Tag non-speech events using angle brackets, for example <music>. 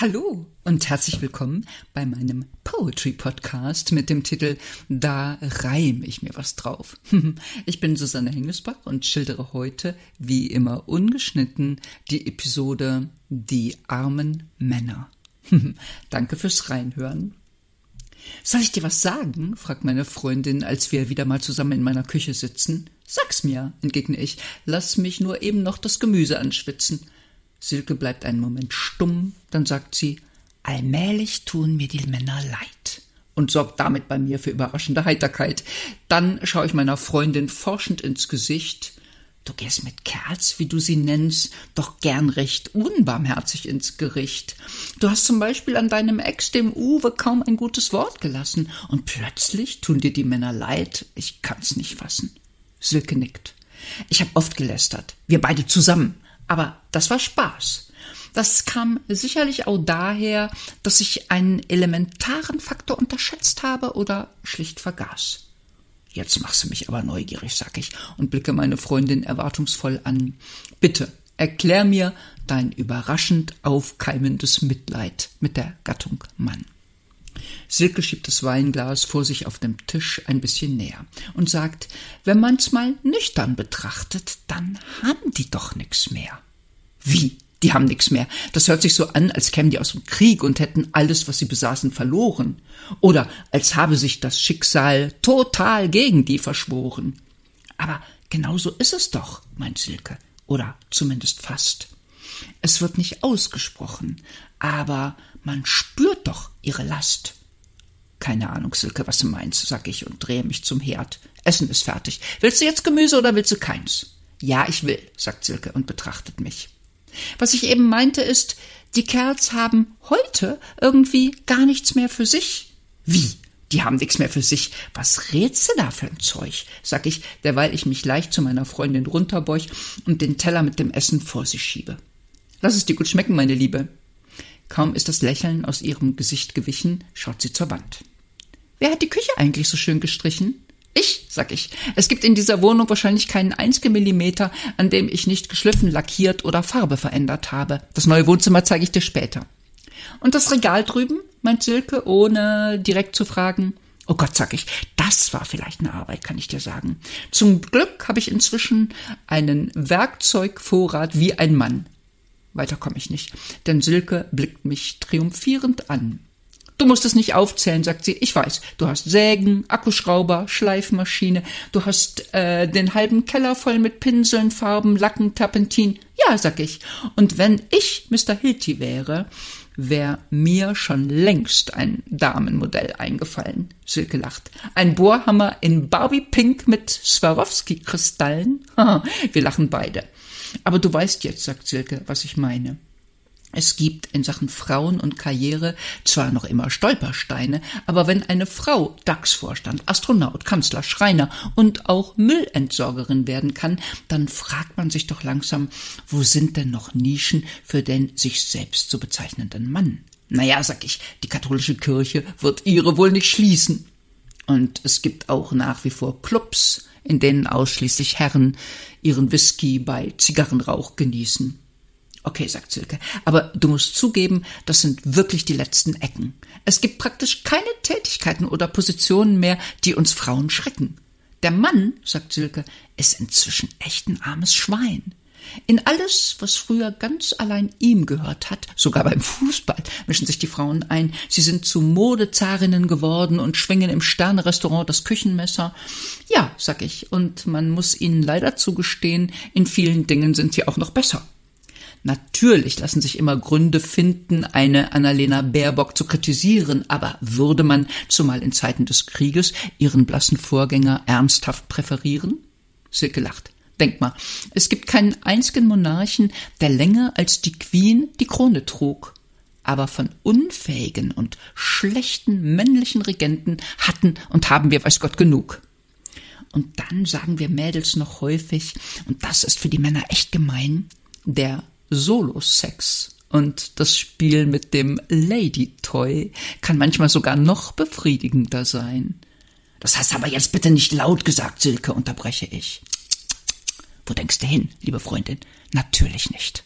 Hallo und herzlich willkommen bei meinem Poetry Podcast mit dem Titel Da reim ich mir was drauf. <laughs> Ich bin Susanne Hengesbach und schildere heute, wie immer ungeschnitten, die Episode Die armen Männer. <laughs> Danke fürs Reinhören. Soll ich dir was sagen? fragt meine Freundin, als wir wieder mal zusammen in meiner Küche sitzen. Sag's mir, entgegne ich. Lass mich nur eben noch das Gemüse anschwitzen. Silke bleibt einen Moment stumm, dann sagt sie, allmählich tun mir die Männer leid und sorgt damit bei mir für überraschende Heiterkeit. Dann schaue ich meiner Freundin forschend ins Gesicht. Du gehst mit Kerls, wie du sie nennst, doch gern recht unbarmherzig ins Gericht. Du hast zum Beispiel an deinem Ex, dem Uwe, kaum ein gutes Wort gelassen, und plötzlich tun dir die Männer leid. Ich kann's nicht fassen. Silke nickt. Ich hab oft gelästert. Wir beide zusammen. Aber das war Spaß. Das kam sicherlich auch daher, dass ich einen elementaren Faktor unterschätzt habe oder schlicht vergaß. Jetzt machst du mich aber neugierig, sag ich und blicke meine Freundin erwartungsvoll an. Bitte, erklär mir dein überraschend aufkeimendes Mitleid mit der Gattung Mann. Silke schiebt das Weinglas vor sich auf dem Tisch ein bisschen näher und sagt, wenn man's mal nüchtern betrachtet, dann haben die doch nix mehr. Wie? Die haben nix mehr. Das hört sich so an, als kämen die aus dem Krieg und hätten alles, was sie besaßen, verloren. Oder als habe sich das Schicksal total gegen die verschworen. Aber genau so ist es doch, meint Silke. Oder zumindest fast. Es wird nicht ausgesprochen, aber man spürt doch ihre Last. Keine Ahnung, Silke, was du meinst, sag ich und drehe mich zum Herd. Essen ist fertig. Willst du jetzt Gemüse oder willst du keins? Ja, ich will, sagt Silke und betrachtet mich. Was ich eben meinte ist, die Kerls haben heute irgendwie gar nichts mehr für sich. Wie? Die haben nichts mehr für sich. Was redst du da für ein Zeug? sag ich, derweil ich mich leicht zu meiner Freundin runterbeug und den Teller mit dem Essen vor sie schiebe. Lass es dir gut schmecken, meine Liebe. Kaum ist das Lächeln aus ihrem Gesicht gewichen, schaut sie zur Wand. Wer hat die Küche eigentlich so schön gestrichen? Ich, sag ich. Es gibt in dieser Wohnung wahrscheinlich keinen einzigen Millimeter, an dem ich nicht geschliffen, lackiert oder Farbe verändert habe. Das neue Wohnzimmer zeige ich dir später. Und das Regal drüben, meint Silke, ohne direkt zu fragen. Oh Gott, sag ich, das war vielleicht eine Arbeit, kann ich dir sagen. Zum Glück habe ich inzwischen einen Werkzeugvorrat wie ein Mann. Weiter komme ich nicht, denn Silke blickt mich triumphierend an. Du musst es nicht aufzählen, sagt sie. Ich weiß, du hast Sägen, Akkuschrauber, Schleifmaschine, du hast äh, den halben Keller voll mit Pinseln, Farben, Lacken, Terpentin. Ja, sag ich. Und wenn ich Mr. Hilti wäre, wäre mir schon längst ein Damenmodell eingefallen. Silke lacht. Ein Bohrhammer in Barbie Pink mit Swarovski-Kristallen? <laughs> Wir lachen beide. Aber du weißt jetzt, sagt Silke, was ich meine. Es gibt in Sachen Frauen und Karriere zwar noch immer Stolpersteine, aber wenn eine Frau DAX-Vorstand, Astronaut, Kanzler, Schreiner und auch Müllentsorgerin werden kann, dann fragt man sich doch langsam, wo sind denn noch Nischen für den sich selbst zu bezeichnenden Mann? Naja, sag ich, die katholische Kirche wird ihre wohl nicht schließen. Und es gibt auch nach wie vor Clubs, in denen ausschließlich Herren ihren Whisky bei Zigarrenrauch genießen. Okay, sagt Silke, aber du musst zugeben, das sind wirklich die letzten Ecken. Es gibt praktisch keine Tätigkeiten oder Positionen mehr, die uns Frauen schrecken. Der Mann, sagt Silke, ist inzwischen echt ein armes Schwein. In alles, was früher ganz allein ihm gehört hat, sogar beim Fußball, mischen sich die Frauen ein. Sie sind zu Modezarinnen geworden und schwingen im Sternerestaurant das Küchenmesser. Ja, sag ich, und man muss ihnen leider zugestehen, in vielen Dingen sind sie auch noch besser. Natürlich lassen sich immer Gründe finden, eine Annalena Baerbock zu kritisieren, aber würde man, zumal in Zeiten des Krieges, ihren blassen Vorgänger ernsthaft präferieren? Silke lacht. Denk mal, es gibt keinen einzigen Monarchen, der länger als die Queen die Krone trug. Aber von unfähigen und schlechten männlichen Regenten hatten und haben wir weiß Gott genug. Und dann sagen wir Mädels noch häufig, und das ist für die Männer echt gemein, der Solo-Sex. Und das Spiel mit dem Lady-Toy kann manchmal sogar noch befriedigender sein. Das hast aber jetzt bitte nicht laut gesagt, Silke, unterbreche ich. Wo denkst du hin, liebe Freundin? Natürlich nicht.